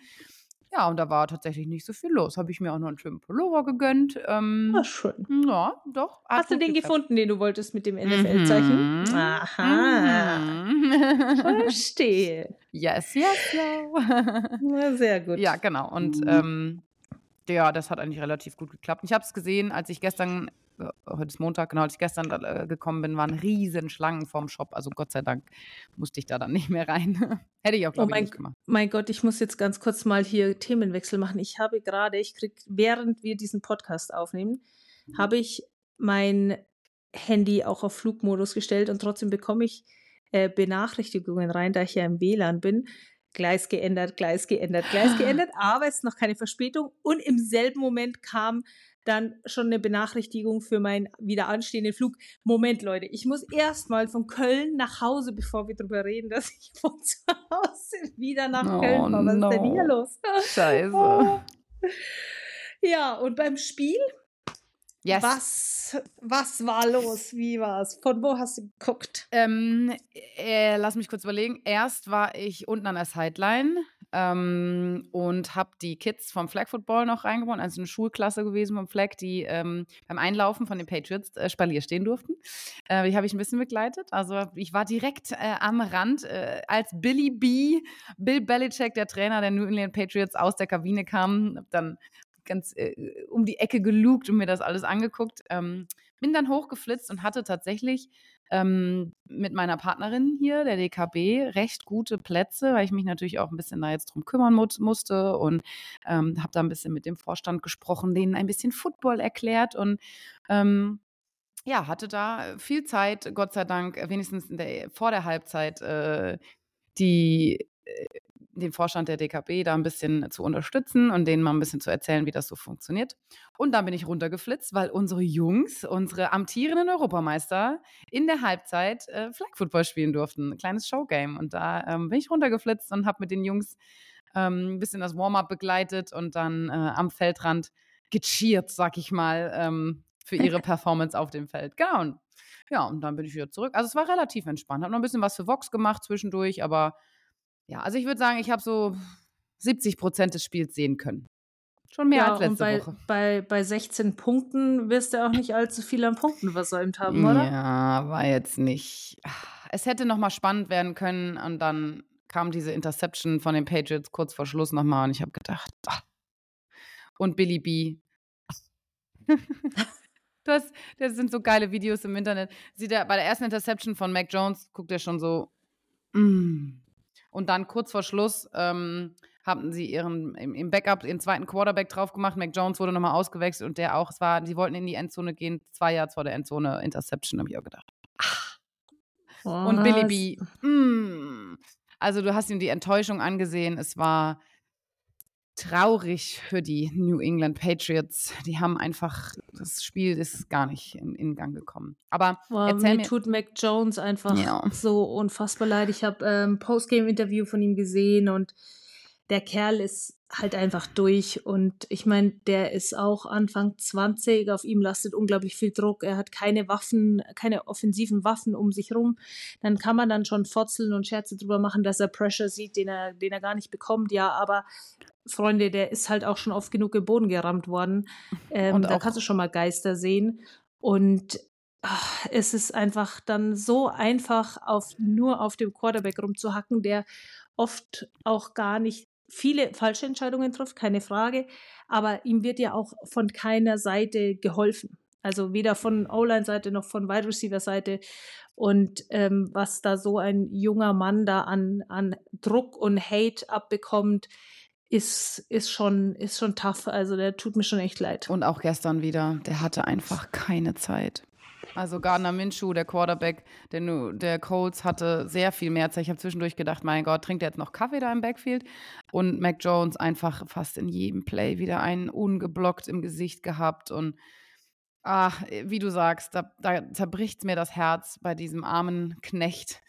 Ja, und da war tatsächlich nicht so viel los. Habe ich mir auch noch einen schönen Pullover gegönnt. Ähm, Ach, schön. Ja, doch. Hast du den geklappt. gefunden, den du wolltest mit dem NFL-Zeichen? Mhm. Aha. Mhm. Verstehe. Yes, yes, no. Sehr gut. Ja, genau. Und ähm, ja, das hat eigentlich relativ gut geklappt. Ich habe es gesehen, als ich gestern, äh, heute ist Montag, genau, als ich gestern äh, gekommen bin, waren riesen Schlangen vorm Shop. Also Gott sei Dank musste ich da dann nicht mehr rein. Hätte ich auch, glaube oh ich, nicht gemacht. Mein Gott, ich muss jetzt ganz kurz mal hier Themenwechsel machen. Ich habe gerade, ich kriege, während wir diesen Podcast aufnehmen, habe ich mein Handy auch auf Flugmodus gestellt und trotzdem bekomme ich äh, Benachrichtigungen rein, da ich ja im WLAN bin. Gleis geändert, Gleis geändert, Gleis geändert, aber es ist noch keine Verspätung. Und im selben Moment kam dann schon eine Benachrichtigung für meinen wieder anstehenden Flug. Moment, Leute, ich muss erstmal von Köln nach Hause, bevor wir darüber reden, dass ich von zu Hause wieder nach oh, Köln fahre. Was no. ist denn hier los? Scheiße. Oh. Ja, und beim Spiel Yes. Was, was war los? Wie war es? Von wo hast du geguckt? Ähm, äh, lass mich kurz überlegen. Erst war ich unten an der Sideline ähm, und habe die Kids vom Flag Football noch reingebracht. Also eine Schulklasse gewesen vom Flag, die ähm, beim Einlaufen von den Patriots äh, Spalier stehen durften. Äh, die habe ich ein bisschen begleitet. Also ich war direkt äh, am Rand, äh, als Billy B, Bill Belichick, der Trainer der New England Patriots, aus der Kabine kam. Dann ganz äh, um die Ecke gelugt und mir das alles angeguckt. Ähm, bin dann hochgeflitzt und hatte tatsächlich ähm, mit meiner Partnerin hier, der DKB, recht gute Plätze, weil ich mich natürlich auch ein bisschen da jetzt drum kümmern mu musste und ähm, habe da ein bisschen mit dem Vorstand gesprochen, denen ein bisschen Football erklärt und ähm, ja, hatte da viel Zeit, Gott sei Dank, wenigstens der, vor der Halbzeit äh, die äh, den Vorstand der DKB da ein bisschen zu unterstützen und denen mal ein bisschen zu erzählen, wie das so funktioniert. Und dann bin ich runtergeflitzt, weil unsere Jungs, unsere amtierenden Europameister, in der Halbzeit äh, Flag Football spielen durften. Ein kleines Showgame. Und da ähm, bin ich runtergeflitzt und habe mit den Jungs ähm, ein bisschen das Warm-up begleitet und dann äh, am Feldrand gecheert, sag ich mal, ähm, für ihre Performance auf dem Feld. Genau. Und, ja, und dann bin ich wieder zurück. Also es war relativ entspannt. Habe noch ein bisschen was für Vox gemacht zwischendurch, aber ja, also ich würde sagen, ich habe so 70 Prozent des Spiels sehen können. Schon mehr ja, als letzte und bei, Woche. Bei, bei 16 Punkten wirst du auch nicht allzu viel an Punkten versäumt haben, oder? Ja, war jetzt nicht. Es hätte noch mal spannend werden können und dann kam diese Interception von den Patriots kurz vor Schluss nochmal und ich habe gedacht, ach. und Billy B. das, das sind so geile Videos im Internet. Sieht er bei der ersten Interception von Mac Jones, guckt er schon so, mm, und dann kurz vor Schluss ähm, haben sie ihren im, im, Backup ihren zweiten Quarterback drauf gemacht. Mac Jones wurde nochmal ausgewechselt und der auch. Es war, sie wollten in die Endzone gehen, zwei Jahre vor der Endzone Interception, habe ich auch gedacht. Ach. Und Billy B. Mm. Also du hast ihm die Enttäuschung angesehen. Es war traurig für die New England Patriots. Die haben einfach, das Spiel ist gar nicht in, in Gang gekommen. Aber Boah, mir, mir, tut Mac Jones einfach ja. so unfassbar leid. Ich habe ähm, Postgame-Interview von ihm gesehen und der Kerl ist halt einfach durch. Und ich meine, der ist auch Anfang 20, auf ihm lastet unglaublich viel Druck. Er hat keine Waffen, keine offensiven Waffen um sich rum. Dann kann man dann schon fotzeln und Scherze drüber machen, dass er Pressure sieht, den er, den er gar nicht bekommt. Ja, aber Freunde, der ist halt auch schon oft genug im Boden gerammt worden. Ähm, da kannst du schon mal Geister sehen. Und ach, es ist einfach dann so einfach, auf, nur auf dem Quarterback rumzuhacken, der oft auch gar nicht viele falsche Entscheidungen trifft, keine Frage. Aber ihm wird ja auch von keiner Seite geholfen. Also weder von O-Line-Seite noch von Wide Receiver-Seite. Und ähm, was da so ein junger Mann da an, an Druck und Hate abbekommt, ist, ist, schon, ist schon tough. Also der tut mir schon echt leid. Und auch gestern wieder, der hatte einfach keine Zeit. Also Gardner Minshew, der Quarterback der, der Colts, hatte sehr viel mehr Zeit. Ich habe zwischendurch gedacht, mein Gott, trinkt er jetzt noch Kaffee da im Backfield? Und Mac Jones einfach fast in jedem Play wieder einen ungeblockt im Gesicht gehabt. Und ach, wie du sagst, da, da zerbricht mir das Herz bei diesem armen Knecht.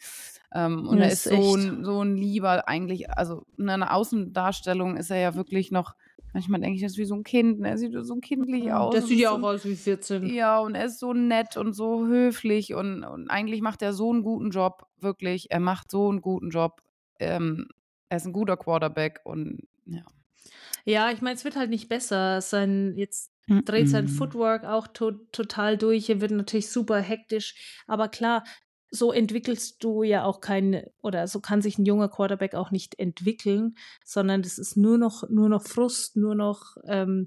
Ähm, und er ist so ein, so ein lieber eigentlich, also in einer Außendarstellung ist er ja wirklich noch Manchmal denke ich, er ist wie so ein Kind. Ne? Er sieht so kindlich aus. Der sieht ja auch aus wie 14. Ja, und er ist so nett und so höflich. Und, und eigentlich macht er so einen guten Job. Wirklich. Er macht so einen guten Job. Ähm, er ist ein guter Quarterback. Und ja. Ja, ich meine, es wird halt nicht besser. Sein, jetzt dreht sein Footwork auch to total durch. Er wird natürlich super hektisch. Aber klar, so entwickelst du ja auch kein, oder so kann sich ein junger Quarterback auch nicht entwickeln, sondern das ist nur noch, nur noch Frust, nur noch ähm,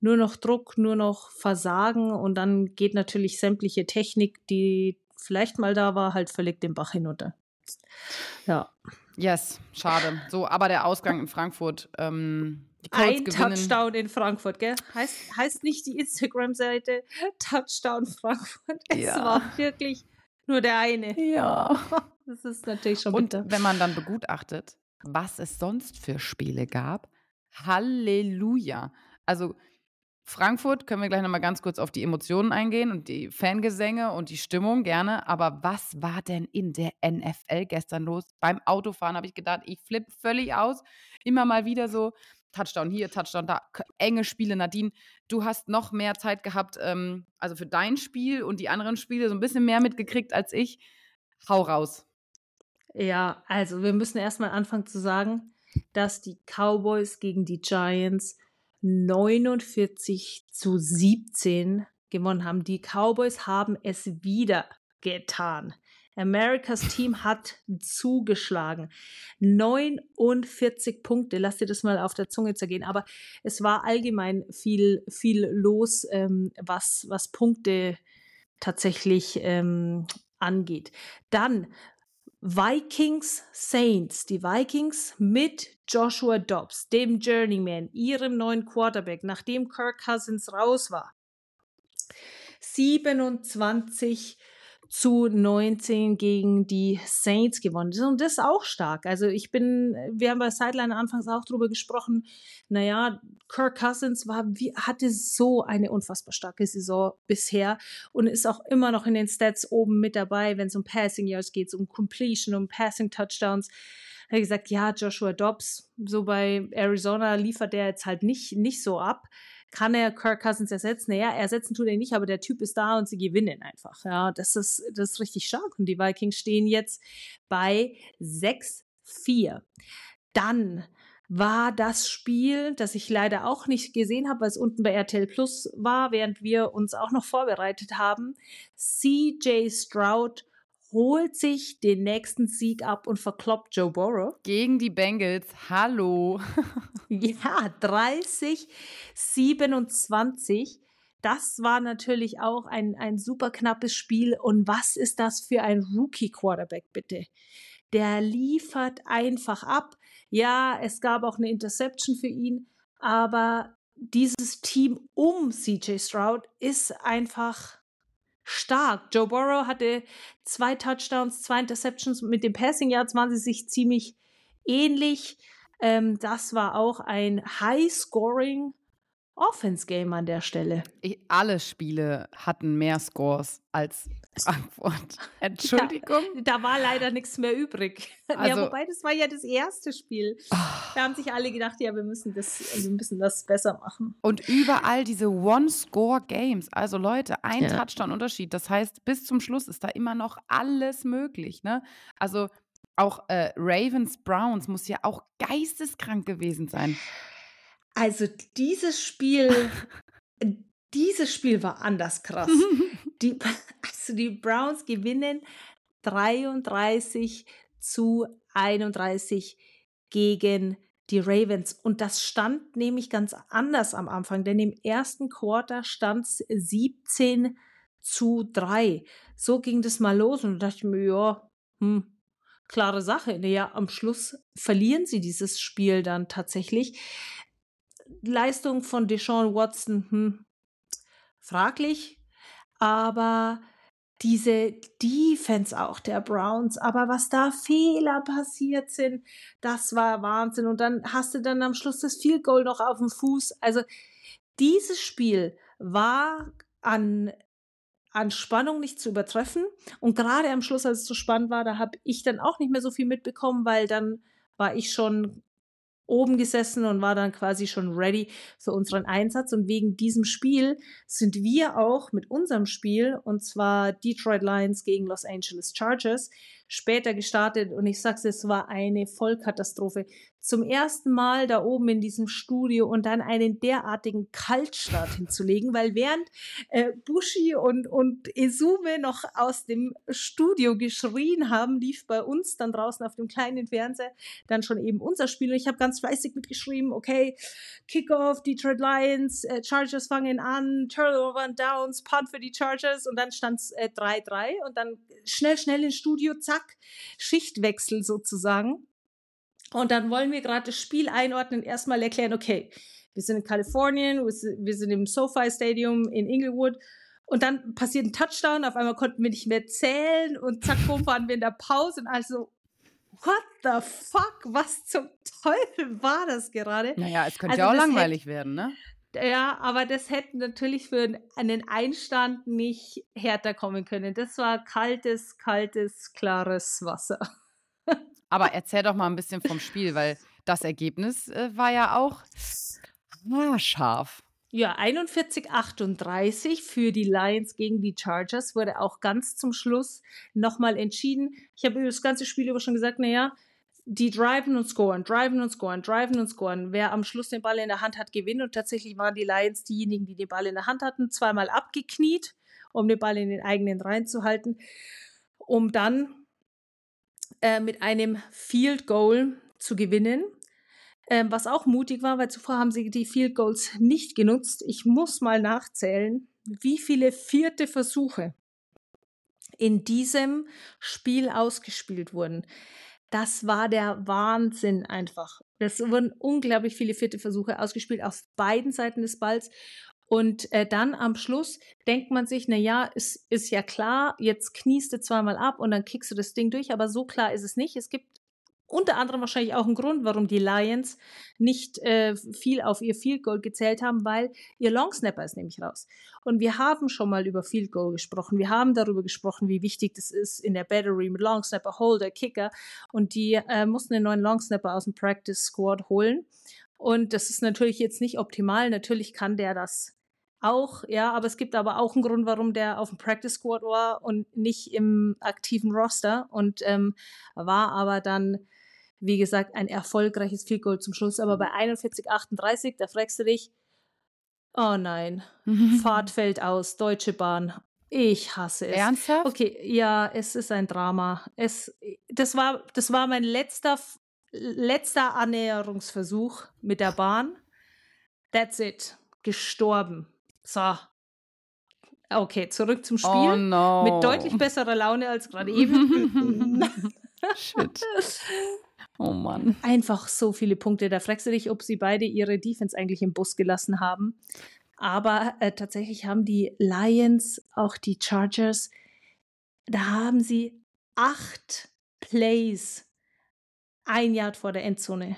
nur noch Druck, nur noch Versagen und dann geht natürlich sämtliche Technik, die vielleicht mal da war, halt völlig den Bach hinunter. Ja. Yes, schade. So, aber der Ausgang in Frankfurt. Ähm, ein gewinnen. Touchdown in Frankfurt, gell? Heißt, heißt nicht die Instagram-Seite Touchdown Frankfurt. Es ja. war wirklich nur der eine. Ja. Das ist natürlich schon bitter. Und wenn man dann begutachtet, was es sonst für Spiele gab, Halleluja. Also Frankfurt können wir gleich nochmal ganz kurz auf die Emotionen eingehen und die Fangesänge und die Stimmung gerne. Aber was war denn in der NFL gestern los? Beim Autofahren habe ich gedacht, ich flippe völlig aus. Immer mal wieder so Touchdown hier, Touchdown da, enge Spiele. Nadine, du hast noch mehr Zeit gehabt, ähm, also für dein Spiel und die anderen Spiele so ein bisschen mehr mitgekriegt als ich. Hau raus. Ja, also wir müssen erstmal anfangen zu sagen, dass die Cowboys gegen die Giants 49 zu 17 gewonnen haben. Die Cowboys haben es wieder getan. Americas Team hat zugeschlagen. 49 Punkte, lass dir das mal auf der Zunge zergehen. Aber es war allgemein viel, viel los, ähm, was, was Punkte tatsächlich ähm, angeht. Dann Vikings Saints. Die Vikings mit Joshua Dobbs, dem Journeyman, ihrem neuen Quarterback, nachdem Kirk Cousins raus war. 27 zu 19 gegen die Saints gewonnen. Und das ist auch stark. Also ich bin, wir haben bei Sideline anfangs auch drüber gesprochen, naja, Kirk Cousins war, wie, hatte so eine unfassbar starke Saison bisher und ist auch immer noch in den Stats oben mit dabei, wenn es um Passing Yards geht, um Completion, um Passing Touchdowns. Er hat gesagt, ja, Joshua Dobbs, so bei Arizona liefert der jetzt halt nicht, nicht so ab kann er Kirk Cousins ersetzen? Naja, ersetzen tut er nicht, aber der Typ ist da und sie gewinnen einfach. Ja, das ist, das ist richtig stark. Und die Vikings stehen jetzt bei 6-4. Dann war das Spiel, das ich leider auch nicht gesehen habe, weil es unten bei RTL Plus war, während wir uns auch noch vorbereitet haben. CJ Stroud holt sich den nächsten Sieg ab und verkloppt Joe Burrow. Gegen die Bengals. Hallo. ja, 30, 27. Das war natürlich auch ein, ein super knappes Spiel. Und was ist das für ein Rookie-Quarterback, bitte? Der liefert einfach ab. Ja, es gab auch eine Interception für ihn, aber dieses Team um CJ Stroud ist einfach stark. Joe Burrow hatte zwei Touchdowns, zwei Interceptions. Mit den Passing Yards waren sie sich ziemlich ähnlich. Ähm, das war auch ein High-Scoring Offense-Game an der Stelle. Ich, alle Spiele hatten mehr Scores als Frankfurt. Entschuldigung. Ja, da war leider nichts mehr übrig. Also, ja, wobei das war ja das erste Spiel. Oh. Da haben sich alle gedacht, ja, wir müssen das, wir müssen das besser machen. Und überall diese One-Score-Games. Also Leute, ein ja. Touchdown-Unterschied. Das heißt, bis zum Schluss ist da immer noch alles möglich. Ne? Also auch äh, Ravens Browns muss ja auch geisteskrank gewesen sein. Also dieses Spiel, dieses Spiel war anders krass. die, also die Browns gewinnen 33 zu 31 gegen die Ravens. Und das stand nämlich ganz anders am Anfang, denn im ersten Quarter stand es 17 zu 3. So ging das mal los und da dachte ich mir, ja, hm, klare Sache. Naja, am Schluss verlieren sie dieses Spiel dann tatsächlich. Leistung von Deshaun Watson, hm, fraglich, aber diese Defense auch der Browns, aber was da Fehler passiert sind, das war Wahnsinn. Und dann hast du dann am Schluss das Field Goal noch auf dem Fuß. Also dieses Spiel war an, an Spannung nicht zu übertreffen. Und gerade am Schluss, als es so spannend war, da habe ich dann auch nicht mehr so viel mitbekommen, weil dann war ich schon oben gesessen und war dann quasi schon ready für unseren Einsatz. Und wegen diesem Spiel sind wir auch mit unserem Spiel, und zwar Detroit Lions gegen Los Angeles Chargers, später gestartet. Und ich sag's, es war eine Vollkatastrophe. zum ersten Mal da oben in diesem Studio und dann einen derartigen Kaltstart hinzulegen, weil während äh, Bushi und, und Esume noch aus dem Studio geschrien haben, lief bei uns dann draußen auf dem kleinen Fernseher dann schon eben unser Spiel und ich habe ganz fleißig mitgeschrieben, okay, Kickoff, Detroit Lions, äh, Chargers fangen an, Turnover and Downs, Punt für die Chargers und dann stand es 3-3 und dann schnell, schnell ins Studio, zack, Schichtwechsel sozusagen. Und dann wollen wir gerade das Spiel einordnen, erstmal erklären, okay, wir sind in Kalifornien, wir sind im SoFi Stadium in Inglewood. Und dann passiert ein Touchdown, auf einmal konnten wir nicht mehr zählen und zack, bumm, waren wir in der Pause und also, what the fuck, was zum Teufel war das gerade? Naja, es könnte also ja auch langweilig hätte, werden, ne? Ja, aber das hätte natürlich für einen Einstand nicht härter kommen können. Das war kaltes, kaltes, klares Wasser. Aber erzähl doch mal ein bisschen vom Spiel, weil das Ergebnis äh, war ja auch ah, scharf. Ja, 41-38 für die Lions gegen die Chargers wurde auch ganz zum Schluss nochmal entschieden. Ich habe über das ganze Spiel über schon gesagt, naja, die driven und scoren, driven und scoren, driven und scoren. Wer am Schluss den Ball in der Hand hat, gewinnt. Und tatsächlich waren die Lions diejenigen, die den Ball in der Hand hatten, zweimal abgekniet, um den Ball in den eigenen reinzuhalten, um dann äh, mit einem Field Goal zu gewinnen. Ähm, was auch mutig war, weil zuvor haben sie die Field Goals nicht genutzt. Ich muss mal nachzählen, wie viele vierte Versuche in diesem Spiel ausgespielt wurden. Das war der Wahnsinn einfach. Es wurden unglaublich viele vierte Versuche ausgespielt auf beiden Seiten des Balls. Und äh, dann am Schluss denkt man sich, na ja, es ist ja klar, jetzt kniest du zweimal ab und dann kickst du das Ding durch, aber so klar ist es nicht. Es gibt unter anderem wahrscheinlich auch einen Grund, warum die Lions nicht äh, viel auf ihr Field Goal gezählt haben, weil ihr Long Snapper ist nämlich raus. Und wir haben schon mal über Field Goal gesprochen. Wir haben darüber gesprochen, wie wichtig das ist in der Battery mit Long Snapper, Holder, Kicker. Und die äh, mussten einen neuen Long Snapper aus dem Practice Squad holen. Und das ist natürlich jetzt nicht optimal. Natürlich kann der das auch, ja, aber es gibt aber auch einen Grund, warum der auf dem Practice Squad war und nicht im aktiven Roster und ähm, war aber dann, wie gesagt, ein erfolgreiches Field Goal zum Schluss. Aber bei 41, 38, da fragst du dich, oh nein, Fahrt fällt aus, Deutsche Bahn. Ich hasse es. Ernsthaft? Okay, ja, es ist ein Drama. Es, das war, das war mein letzter, letzter Annäherungsversuch mit der Bahn. That's it. Gestorben. So. Okay, zurück zum Spiel. Oh no. Mit deutlich besserer Laune als gerade eben. Shit. Oh Mann. Einfach so viele Punkte. Da fragst du dich, ob sie beide ihre Defense eigentlich im Bus gelassen haben. Aber äh, tatsächlich haben die Lions, auch die Chargers, da haben sie acht Plays ein Yard vor der Endzone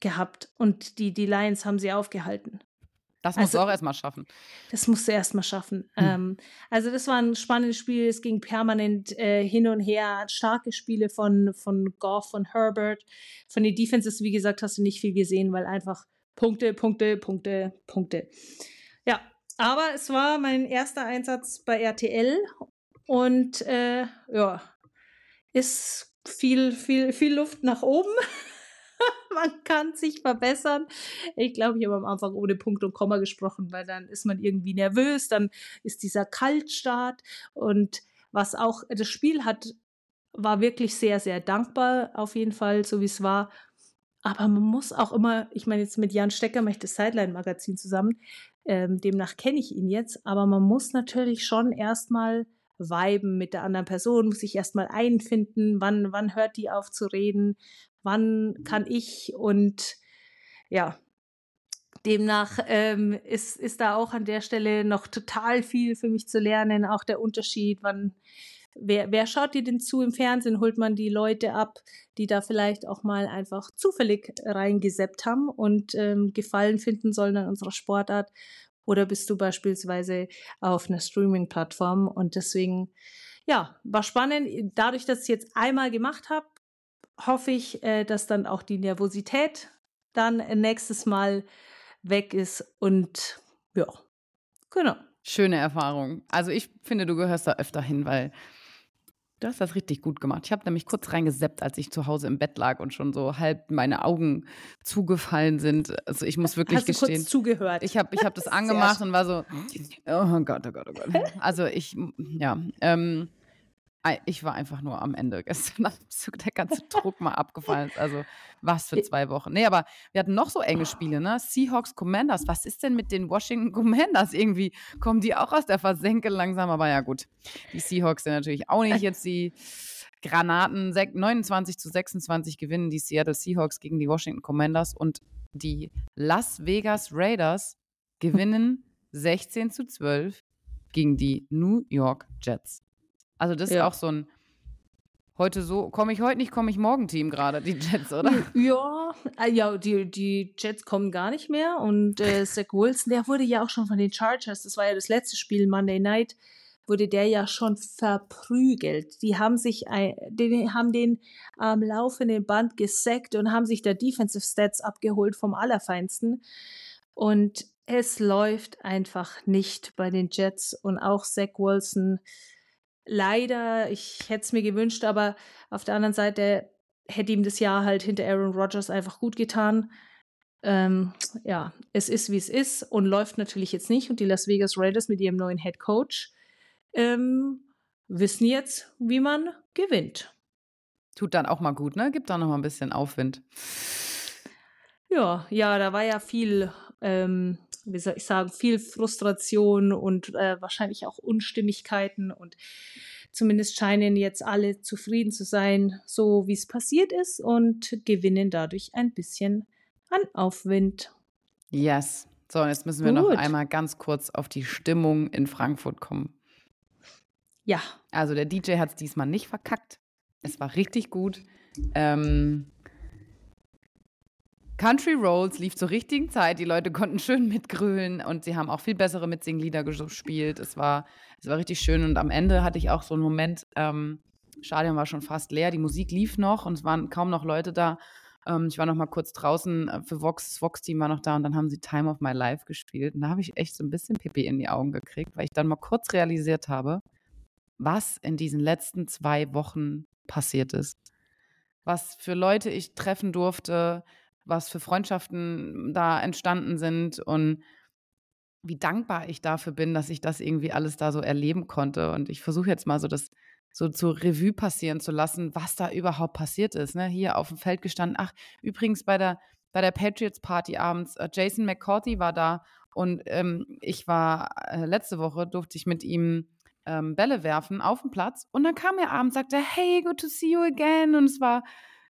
gehabt. Und die, die Lions haben sie aufgehalten. Das musst also, du auch erstmal schaffen. Das musst du erstmal schaffen. Hm. Ähm, also, das war ein spannendes Spiel. Es ging permanent äh, hin und her. Starke Spiele von, von Goff und Herbert. Von den Defenses, wie gesagt, hast du nicht viel gesehen, weil einfach Punkte, Punkte, Punkte, Punkte. Ja, aber es war mein erster Einsatz bei RTL und äh, ja, ist viel, viel, viel Luft nach oben. man kann sich verbessern. Ich glaube, ich habe am Anfang ohne Punkt und Komma gesprochen, weil dann ist man irgendwie nervös, dann ist dieser Kaltstart und was auch das Spiel hat, war wirklich sehr, sehr dankbar, auf jeden Fall, so wie es war. Aber man muss auch immer, ich meine, jetzt mit Jan Stecker mache ich das Sideline-Magazin zusammen, ähm, demnach kenne ich ihn jetzt, aber man muss natürlich schon erstmal viben mit der anderen Person, muss sich erstmal einfinden, wann, wann hört die auf zu reden, wann kann ich und ja, demnach ähm, ist, ist da auch an der Stelle noch total viel für mich zu lernen, auch der Unterschied, wann Wer, wer schaut dir denn zu im Fernsehen? Holt man die Leute ab, die da vielleicht auch mal einfach zufällig reingeseppt haben und ähm, Gefallen finden sollen an unserer Sportart? Oder bist du beispielsweise auf einer Streaming-Plattform? Und deswegen, ja, war spannend. Dadurch, dass ich es jetzt einmal gemacht habe, hoffe ich, äh, dass dann auch die Nervosität dann nächstes Mal weg ist und ja, genau. Schöne Erfahrung. Also ich finde, du gehörst da öfter hin, weil Du hast das richtig gut gemacht. Ich habe nämlich kurz reingeseppt, als ich zu Hause im Bett lag und schon so halb meine Augen zugefallen sind. Also ich muss wirklich Hast du gestehen. kurz zugehört? Ich habe ich hab das angemacht und war so, oh Gott, oh Gott, oh Gott. Also ich, ja, ähm, ich war einfach nur am Ende gestern, als der ganze Druck mal abgefallen ist. Also was für zwei Wochen. Nee, aber wir hatten noch so enge Spiele, ne? Seahawks Commanders. Was ist denn mit den Washington Commanders? Irgendwie kommen die auch aus der Versenke langsam, aber ja gut. Die Seahawks sind natürlich auch nicht jetzt die Granaten. 29 zu 26 gewinnen die Seattle Seahawks gegen die Washington Commanders und die Las Vegas Raiders gewinnen 16 zu 12 gegen die New York Jets. Also das ja. ist auch so ein heute so, komme ich heute nicht, komme ich morgen Team gerade, die Jets, oder? Ja, äh, ja, die, die Jets kommen gar nicht mehr und äh, Zach Wilson, der wurde ja auch schon von den Chargers, das war ja das letzte Spiel Monday Night, wurde der ja schon verprügelt. Die haben sich, die haben den am ähm, laufenden Band gesackt und haben sich der Defensive Stats abgeholt vom Allerfeinsten. Und es läuft einfach nicht bei den Jets und auch Zach Wilson leider, ich hätte es mir gewünscht, aber auf der anderen Seite hätte ihm das Jahr halt hinter Aaron Rodgers einfach gut getan. Ähm, ja, es ist wie es ist und läuft natürlich jetzt nicht. Und die Las Vegas Raiders mit ihrem neuen Head Coach ähm, wissen jetzt, wie man gewinnt. Tut dann auch mal gut, ne? Gibt da noch mal ein bisschen Aufwind. Ja, ja, da war ja viel ähm, wie soll ich sagen, viel Frustration und äh, wahrscheinlich auch Unstimmigkeiten und zumindest scheinen jetzt alle zufrieden zu sein, so wie es passiert ist und gewinnen dadurch ein bisschen an Aufwind. Yes. So, und jetzt müssen wir Gut. noch einmal ganz kurz auf die Stimmung in Frankfurt kommen. Ja. Also der DJ hat es diesmal nicht verkackt. Es war richtig gut. Ähm, Country Rolls lief zur richtigen Zeit. Die Leute konnten schön mitgrölen und sie haben auch viel bessere Mitsinglieder gespielt. Es war, es war richtig schön. Und am Ende hatte ich auch so einen Moment, ähm, Stadion war schon fast leer, die Musik lief noch und es waren kaum noch Leute da. Ähm, ich war noch mal kurz draußen äh, für Vox, das Vox-Team war noch da und dann haben sie Time of My Life gespielt. Und da habe ich echt so ein bisschen Pipi in die Augen gekriegt, weil ich dann mal kurz realisiert habe, was in diesen letzten zwei Wochen passiert ist. Was für Leute ich treffen durfte, was für Freundschaften da entstanden sind und wie dankbar ich dafür bin, dass ich das irgendwie alles da so erleben konnte. Und ich versuche jetzt mal so das so zur Revue passieren zu lassen, was da überhaupt passiert ist. Ne? Hier auf dem Feld gestanden. Ach, übrigens bei der, bei der Patriots Party abends, äh, Jason McCourty war da und ähm, ich war äh, letzte Woche, durfte ich mit ihm ähm, Bälle werfen auf dem Platz und dann kam er abends, sagte, hey, good to see you again. Und es war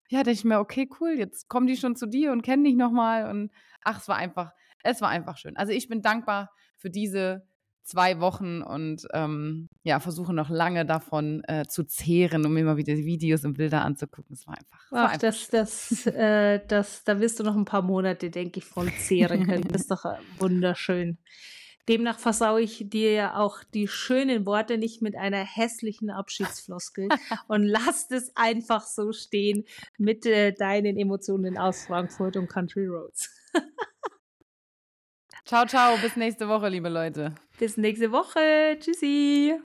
ja, dachte ich mir, okay, cool, jetzt kommen die schon zu dir und kennen dich nochmal. Und ach, es war einfach, es war einfach schön. Also ich bin dankbar für diese zwei Wochen und ähm, ja, versuche noch lange davon äh, zu zehren, um immer wieder Videos und Bilder anzugucken. Es war einfach. Ach, einfach das, das, äh, das, da wirst du noch ein paar Monate, denke ich, von zehren können. Das ist doch äh, wunderschön. Demnach versaue ich dir ja auch die schönen Worte nicht mit einer hässlichen Abschiedsfloskel und lass es einfach so stehen mit äh, deinen Emotionen aus Frankfurt und Country Roads. ciao, ciao, bis nächste Woche, liebe Leute. Bis nächste Woche. Tschüssi.